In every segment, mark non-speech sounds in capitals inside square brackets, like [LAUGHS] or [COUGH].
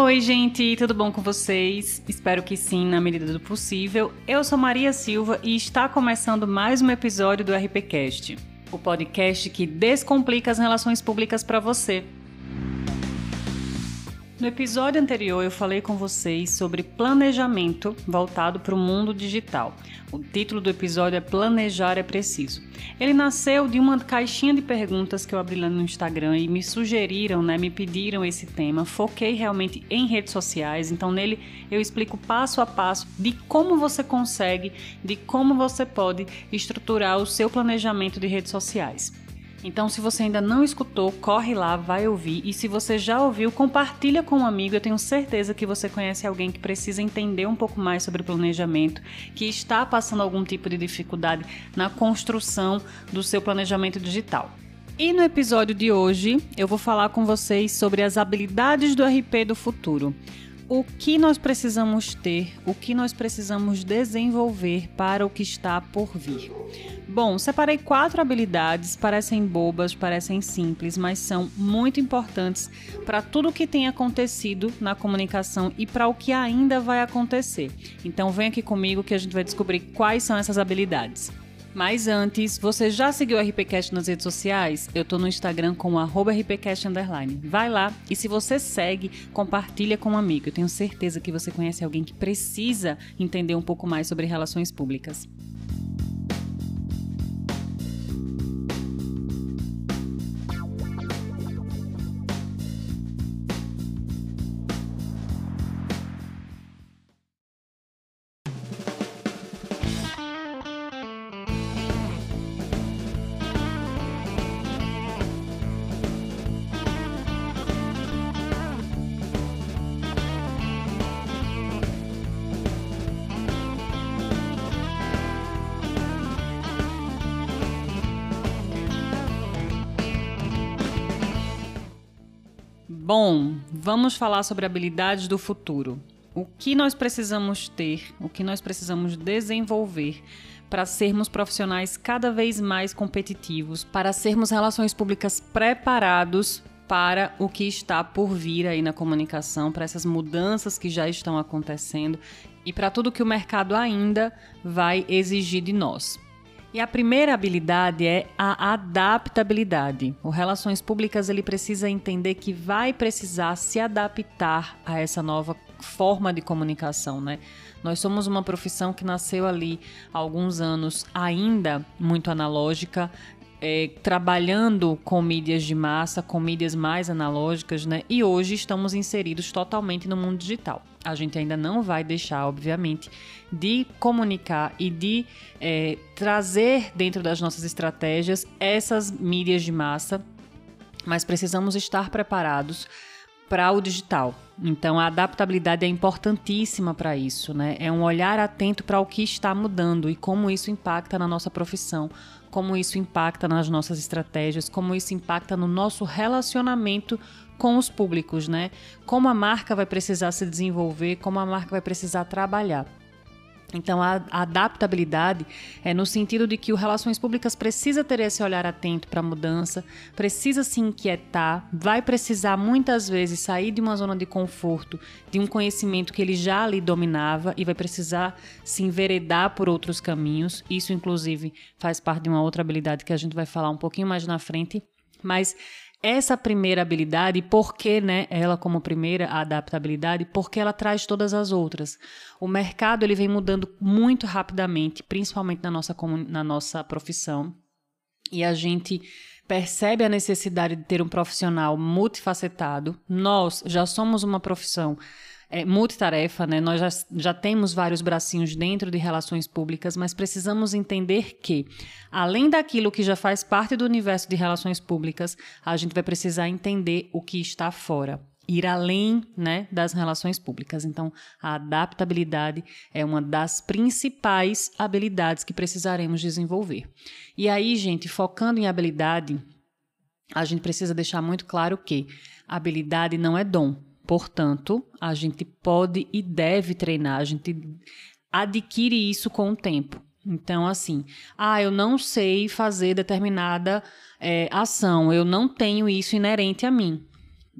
Oi, gente, tudo bom com vocês? Espero que sim, na medida do possível. Eu sou Maria Silva e está começando mais um episódio do RPCast, o podcast que descomplica as relações públicas para você. No episódio anterior, eu falei com vocês sobre planejamento voltado para o mundo digital. O título do episódio é Planejar é Preciso. Ele nasceu de uma caixinha de perguntas que eu abri lá no Instagram e me sugeriram, né, me pediram esse tema. Foquei realmente em redes sociais, então nele eu explico passo a passo de como você consegue, de como você pode estruturar o seu planejamento de redes sociais. Então, se você ainda não escutou, corre lá, vai ouvir. E se você já ouviu, compartilha com um amigo. Eu tenho certeza que você conhece alguém que precisa entender um pouco mais sobre planejamento, que está passando algum tipo de dificuldade na construção do seu planejamento digital. E no episódio de hoje, eu vou falar com vocês sobre as habilidades do RP do futuro o que nós precisamos ter, o que nós precisamos desenvolver para o que está por vir. Bom, separei quatro habilidades, parecem bobas, parecem simples, mas são muito importantes para tudo o que tem acontecido na comunicação e para o que ainda vai acontecer. Então, vem aqui comigo que a gente vai descobrir quais são essas habilidades. Mas antes, você já seguiu o RPCast nas redes sociais? Eu tô no Instagram com RPCast Vai lá e se você segue, compartilha com um amigo. Eu tenho certeza que você conhece alguém que precisa entender um pouco mais sobre relações públicas. Bom, vamos falar sobre habilidades do futuro. O que nós precisamos ter, o que nós precisamos desenvolver para sermos profissionais cada vez mais competitivos, para sermos relações públicas preparados para o que está por vir aí na comunicação, para essas mudanças que já estão acontecendo e para tudo que o mercado ainda vai exigir de nós. E a primeira habilidade é a adaptabilidade. O Relações Públicas ele precisa entender que vai precisar se adaptar a essa nova forma de comunicação, né? Nós somos uma profissão que nasceu ali há alguns anos ainda muito analógica, é, trabalhando com mídias de massa, com mídias mais analógicas, né? E hoje estamos inseridos totalmente no mundo digital. A gente ainda não vai deixar, obviamente, de comunicar e de é, trazer dentro das nossas estratégias essas mídias de massa, mas precisamos estar preparados para o digital. Então a adaptabilidade é importantíssima para isso, né? É um olhar atento para o que está mudando e como isso impacta na nossa profissão, como isso impacta nas nossas estratégias, como isso impacta no nosso relacionamento com os públicos, né? Como a marca vai precisar se desenvolver, como a marca vai precisar trabalhar. Então, a, adaptabilidade é no sentido de que o Relações Públicas precisa ter esse olhar atento para a mudança, precisa se inquietar, vai precisar muitas vezes sair de uma zona de conforto, de um conhecimento que ele já ali dominava e vai precisar se enveredar por outros caminhos. Isso, inclusive, faz parte de uma outra habilidade que a gente vai falar um pouquinho mais na frente. Mas essa primeira habilidade, por que né, ela como primeira, a adaptabilidade, porque ela traz todas as outras. O mercado ele vem mudando muito rapidamente, principalmente na nossa, na nossa profissão, e a gente percebe a necessidade de ter um profissional multifacetado. Nós já somos uma profissão é, multitarefa, né? Nós já, já temos vários bracinhos dentro de relações públicas, mas precisamos entender que, além daquilo que já faz parte do universo de relações públicas, a gente vai precisar entender o que está fora ir além né, das relações públicas. Então, a adaptabilidade é uma das principais habilidades que precisaremos desenvolver. E aí, gente, focando em habilidade, a gente precisa deixar muito claro que habilidade não é dom. Portanto, a gente pode e deve treinar, a gente adquire isso com o tempo. Então, assim, ah, eu não sei fazer determinada é, ação, eu não tenho isso inerente a mim.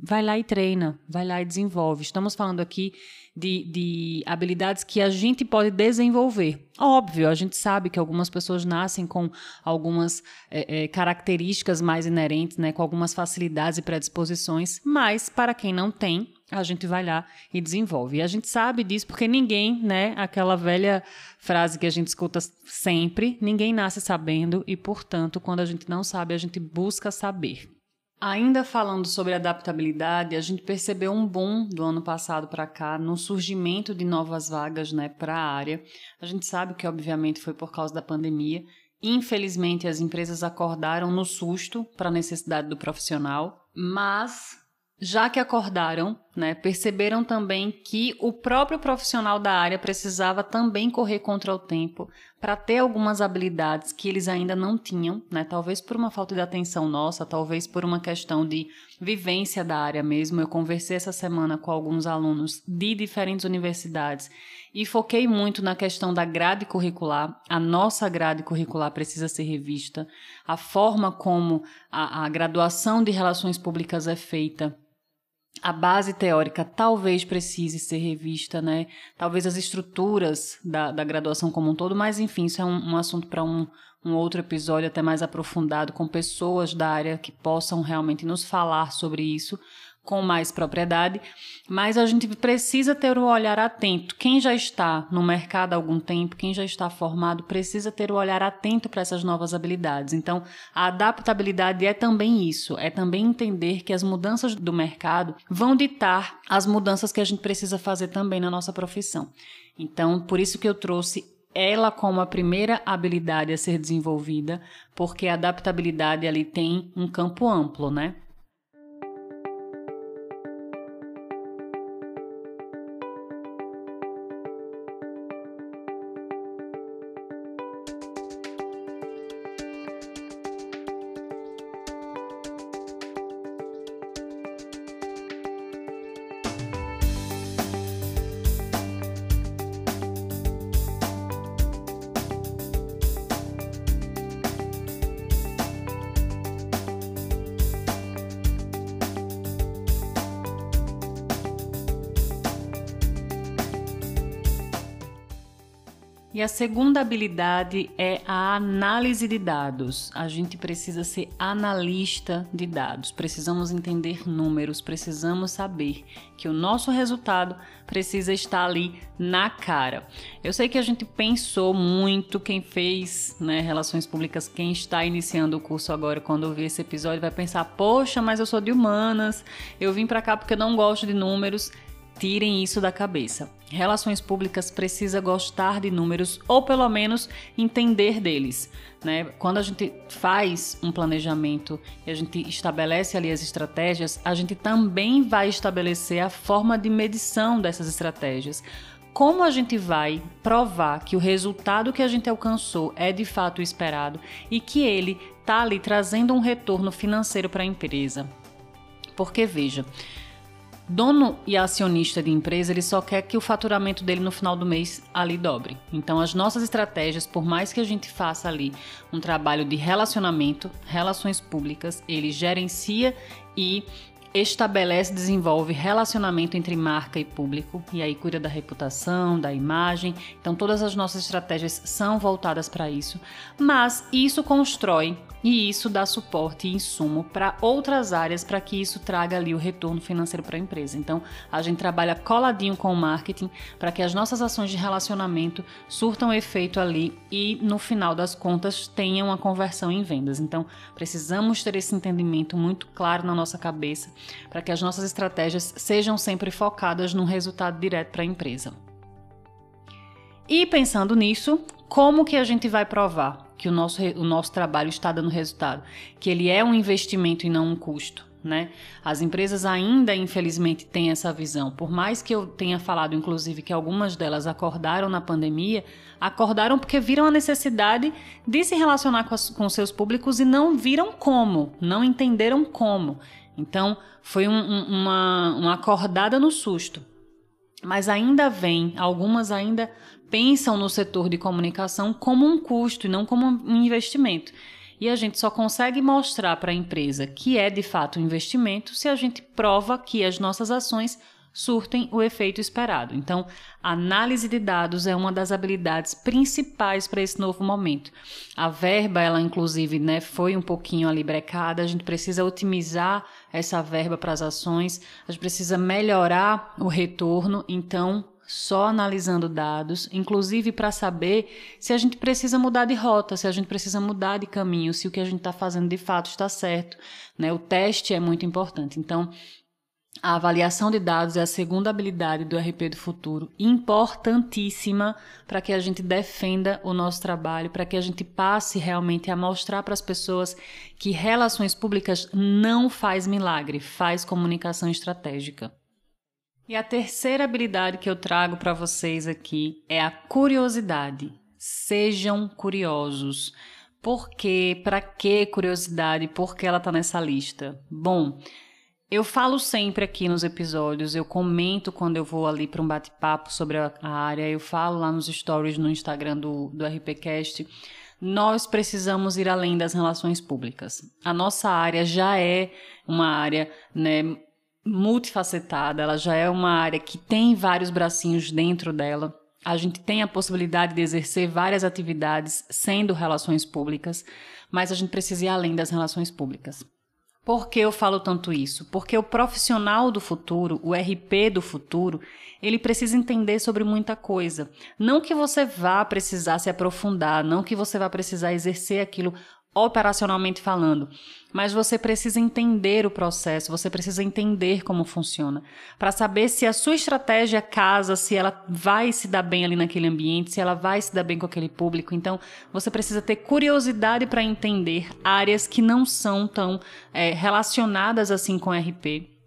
vai lá e treina, vai lá e desenvolve. Estamos falando aqui de, de habilidades que a gente pode desenvolver. Óbvio, a gente sabe que algumas pessoas nascem com algumas é, é, características mais inerentes, né, com algumas facilidades e predisposições, mas para quem não tem, a gente vai lá e desenvolve. E a gente sabe disso porque ninguém, né, aquela velha frase que a gente escuta sempre, ninguém nasce sabendo e, portanto, quando a gente não sabe, a gente busca saber. Ainda falando sobre adaptabilidade, a gente percebeu um boom do ano passado para cá no surgimento de novas vagas né, para a área. A gente sabe que, obviamente, foi por causa da pandemia. Infelizmente, as empresas acordaram no susto para a necessidade do profissional, mas já que acordaram, né, perceberam também que o próprio profissional da área precisava também correr contra o tempo para ter algumas habilidades que eles ainda não tinham, né, talvez por uma falta de atenção nossa, talvez por uma questão de vivência da área mesmo. Eu conversei essa semana com alguns alunos de diferentes universidades e foquei muito na questão da grade curricular. A nossa grade curricular precisa ser revista, a forma como a, a graduação de relações públicas é feita a base teórica talvez precise ser revista, né? Talvez as estruturas da, da graduação como um todo, mas enfim, isso é um, um assunto para um, um outro episódio até mais aprofundado com pessoas da área que possam realmente nos falar sobre isso com mais propriedade, mas a gente precisa ter o olhar atento. Quem já está no mercado há algum tempo, quem já está formado, precisa ter o olhar atento para essas novas habilidades. Então, a adaptabilidade é também isso, é também entender que as mudanças do mercado vão ditar as mudanças que a gente precisa fazer também na nossa profissão. Então, por isso que eu trouxe ela como a primeira habilidade a ser desenvolvida, porque a adaptabilidade ali tem um campo amplo, né? E a segunda habilidade é a análise de dados. A gente precisa ser analista de dados, precisamos entender números, precisamos saber que o nosso resultado precisa estar ali na cara. Eu sei que a gente pensou muito, quem fez né, relações públicas, quem está iniciando o curso agora, quando ouvir esse episódio, vai pensar: poxa, mas eu sou de humanas, eu vim para cá porque eu não gosto de números. Tirem isso da cabeça. Relações públicas precisa gostar de números ou pelo menos entender deles. Né? Quando a gente faz um planejamento e a gente estabelece ali as estratégias, a gente também vai estabelecer a forma de medição dessas estratégias. Como a gente vai provar que o resultado que a gente alcançou é de fato esperado e que ele está ali trazendo um retorno financeiro para a empresa? Porque veja, Dono e acionista de empresa, ele só quer que o faturamento dele no final do mês ali dobre. Então, as nossas estratégias, por mais que a gente faça ali um trabalho de relacionamento, relações públicas, ele gerencia e estabelece, desenvolve relacionamento entre marca e público e aí cuida da reputação, da imagem. Então todas as nossas estratégias são voltadas para isso, mas isso constrói e isso dá suporte e insumo para outras áreas para que isso traga ali o retorno financeiro para a empresa. Então, a gente trabalha coladinho com o marketing para que as nossas ações de relacionamento surtam efeito ali e no final das contas tenham a conversão em vendas. Então, precisamos ter esse entendimento muito claro na nossa cabeça para que as nossas estratégias sejam sempre focadas num resultado direto para a empresa. E pensando nisso, como que a gente vai provar que o nosso, o nosso trabalho está dando resultado? Que ele é um investimento e não um custo? Né? As empresas ainda, infelizmente, têm essa visão. Por mais que eu tenha falado, inclusive, que algumas delas acordaram na pandemia, acordaram porque viram a necessidade de se relacionar com, as, com seus públicos e não viram como, não entenderam como. Então, foi um, um, uma, uma acordada no susto. Mas ainda vem, algumas ainda pensam no setor de comunicação como um custo e não como um investimento. E a gente só consegue mostrar para a empresa que é de fato um investimento se a gente prova que as nossas ações surtem o efeito esperado. Então, análise de dados é uma das habilidades principais para esse novo momento. A verba, ela inclusive, né, foi um pouquinho ali brecada, a gente precisa otimizar essa verba para as ações, a gente precisa melhorar o retorno, então só analisando dados, inclusive para saber se a gente precisa mudar de rota, se a gente precisa mudar de caminho, se o que a gente está fazendo de fato está certo. Né? O teste é muito importante. Então, a avaliação de dados é a segunda habilidade do RP do futuro, importantíssima para que a gente defenda o nosso trabalho, para que a gente passe realmente a mostrar para as pessoas que relações públicas não faz milagre, faz comunicação estratégica. E a terceira habilidade que eu trago para vocês aqui é a curiosidade. Sejam curiosos. Por quê? Para que curiosidade? Por que ela está nessa lista? Bom, eu falo sempre aqui nos episódios, eu comento quando eu vou ali para um bate-papo sobre a área, eu falo lá nos stories no Instagram do, do RPCast. Nós precisamos ir além das relações públicas. A nossa área já é uma área né, multifacetada, ela já é uma área que tem vários bracinhos dentro dela. A gente tem a possibilidade de exercer várias atividades sendo relações públicas, mas a gente precisa ir além das relações públicas. Por que eu falo tanto isso? Porque o profissional do futuro, o RP do futuro, ele precisa entender sobre muita coisa. Não que você vá precisar se aprofundar, não que você vá precisar exercer aquilo operacionalmente falando, mas você precisa entender o processo, você precisa entender como funciona, para saber se a sua estratégia casa, se ela vai se dar bem ali naquele ambiente, se ela vai se dar bem com aquele público. Então, você precisa ter curiosidade para entender áreas que não são tão é, relacionadas assim com RP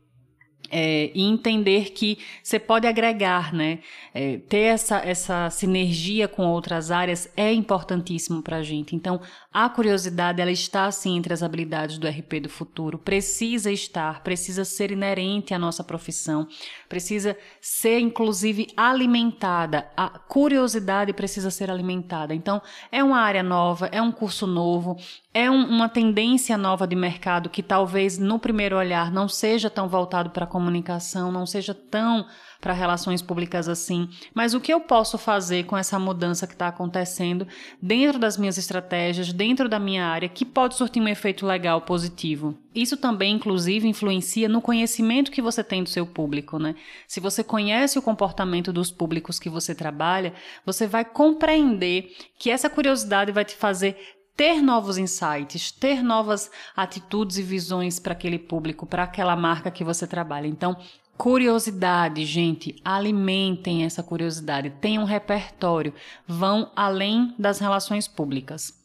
é, e entender que você pode agregar, né? É, ter essa, essa sinergia com outras áreas é importantíssimo para a gente. Então, a curiosidade, ela está, assim, entre as habilidades do RP do futuro. Precisa estar, precisa ser inerente à nossa profissão, precisa ser, inclusive, alimentada. A curiosidade precisa ser alimentada. Então, é uma área nova, é um curso novo, é um, uma tendência nova de mercado que talvez no primeiro olhar não seja tão voltado para a comunicação, não seja tão para relações públicas assim. Mas o que eu posso fazer com essa mudança que está acontecendo dentro das minhas estratégias, dentro da minha área, que pode surtir um efeito legal, positivo? Isso também, inclusive, influencia no conhecimento que você tem do seu público, né? Se você conhece o comportamento dos públicos que você trabalha, você vai compreender que essa curiosidade vai te fazer ter novos insights, ter novas atitudes e visões para aquele público, para aquela marca que você trabalha. Então, curiosidade, gente, alimentem essa curiosidade, tenham um repertório, vão além das relações públicas.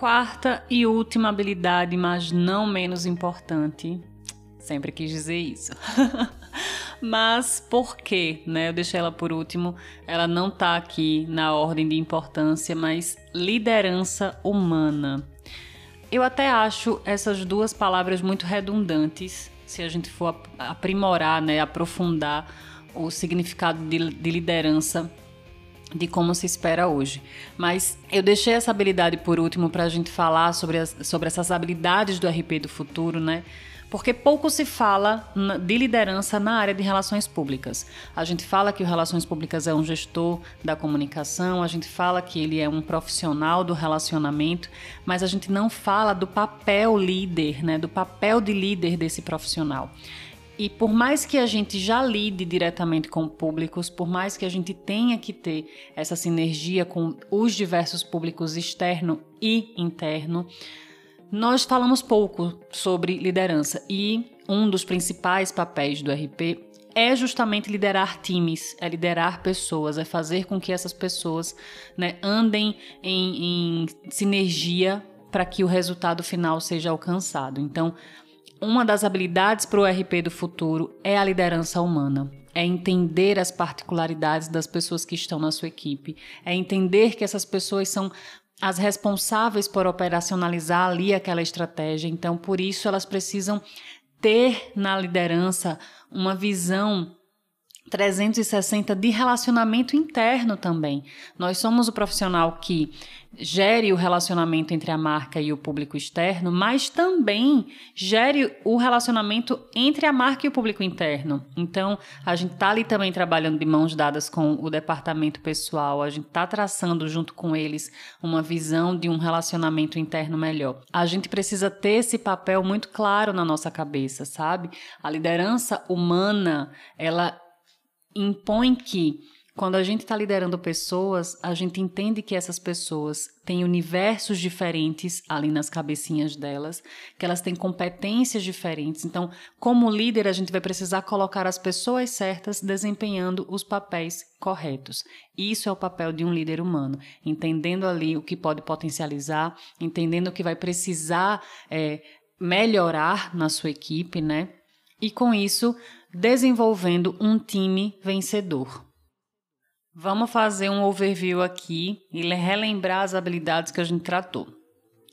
Quarta e última habilidade, mas não menos importante. Sempre quis dizer isso. [LAUGHS] mas por quê, né? Eu deixei ela por último. Ela não tá aqui na ordem de importância, mas liderança humana. Eu até acho essas duas palavras muito redundantes, se a gente for aprimorar, né, aprofundar o significado de, de liderança de como se espera hoje. Mas eu deixei essa habilidade por último para a gente falar sobre, as, sobre essas habilidades do RP do futuro, né? Porque pouco se fala de liderança na área de relações públicas. A gente fala que o Relações Públicas é um gestor da comunicação, a gente fala que ele é um profissional do relacionamento, mas a gente não fala do papel líder, né? Do papel de líder desse profissional. E por mais que a gente já lide diretamente com públicos, por mais que a gente tenha que ter essa sinergia com os diversos públicos externo e interno, nós falamos pouco sobre liderança e um dos principais papéis do RP é justamente liderar times, é liderar pessoas, é fazer com que essas pessoas né, andem em, em sinergia para que o resultado final seja alcançado. Então, uma das habilidades para o RP do futuro é a liderança humana. É entender as particularidades das pessoas que estão na sua equipe. É entender que essas pessoas são as responsáveis por operacionalizar ali aquela estratégia. Então, por isso, elas precisam ter na liderança uma visão 360 de relacionamento interno também. Nós somos o profissional que gere o relacionamento entre a marca e o público externo, mas também gere o relacionamento entre a marca e o público interno. Então, a gente está ali também trabalhando de mãos dadas com o departamento pessoal, a gente está traçando junto com eles uma visão de um relacionamento interno melhor. A gente precisa ter esse papel muito claro na nossa cabeça, sabe? A liderança humana, ela impõe que quando a gente está liderando pessoas, a gente entende que essas pessoas têm universos diferentes ali nas cabecinhas delas, que elas têm competências diferentes. Então, como líder, a gente vai precisar colocar as pessoas certas desempenhando os papéis corretos. Isso é o papel de um líder humano, entendendo ali o que pode potencializar, entendendo o que vai precisar é, melhorar na sua equipe, né? E com isso, desenvolvendo um time vencedor. Vamos fazer um overview aqui e relembrar as habilidades que a gente tratou.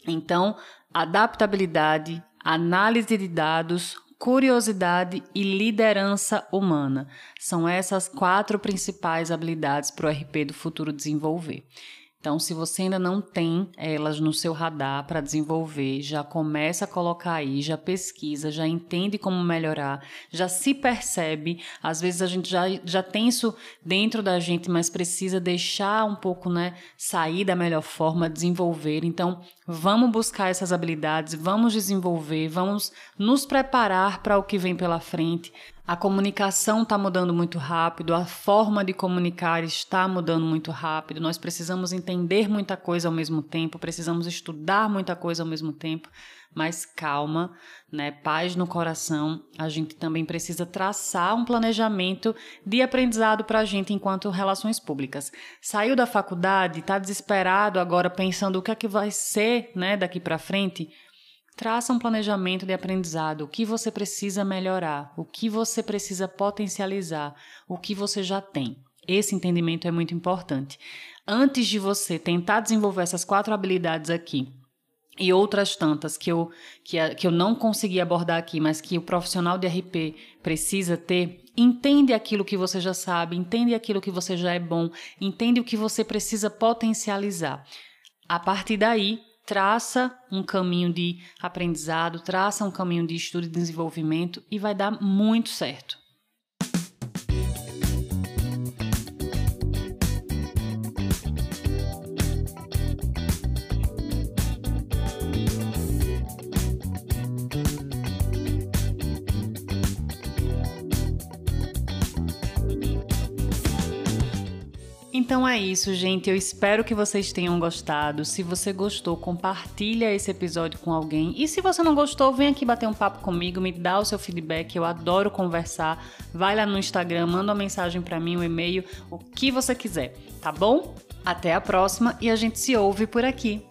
Então, adaptabilidade, análise de dados, curiosidade e liderança humana. São essas quatro principais habilidades para o RP do futuro desenvolver. Então, se você ainda não tem elas no seu radar para desenvolver, já começa a colocar aí, já pesquisa, já entende como melhorar, já se percebe. Às vezes a gente já, já tem isso dentro da gente, mas precisa deixar um pouco, né, sair da melhor forma, desenvolver. Então, vamos buscar essas habilidades, vamos desenvolver, vamos nos preparar para o que vem pela frente. A comunicação está mudando muito rápido, a forma de comunicar está mudando muito rápido. Nós precisamos entender muita coisa ao mesmo tempo, precisamos estudar muita coisa ao mesmo tempo, mas calma, né? Paz no coração. A gente também precisa traçar um planejamento de aprendizado para a gente enquanto relações públicas. Saiu da faculdade, está desesperado agora pensando o que é que vai ser, né, daqui para frente Traça um planejamento de aprendizado, o que você precisa melhorar, o que você precisa potencializar, o que você já tem. Esse entendimento é muito importante. Antes de você tentar desenvolver essas quatro habilidades aqui, e outras tantas que eu, que, que eu não consegui abordar aqui, mas que o profissional de RP precisa ter, entende aquilo que você já sabe, entende aquilo que você já é bom, entende o que você precisa potencializar. A partir daí, traça um caminho de aprendizado, traça um caminho de estudo e desenvolvimento e vai dar muito certo. Então é isso, gente. Eu espero que vocês tenham gostado. Se você gostou, compartilha esse episódio com alguém. E se você não gostou, vem aqui bater um papo comigo, me dá o seu feedback. Eu adoro conversar. Vai lá no Instagram, manda uma mensagem para mim, um e-mail, o que você quiser, tá bom? Até a próxima e a gente se ouve por aqui.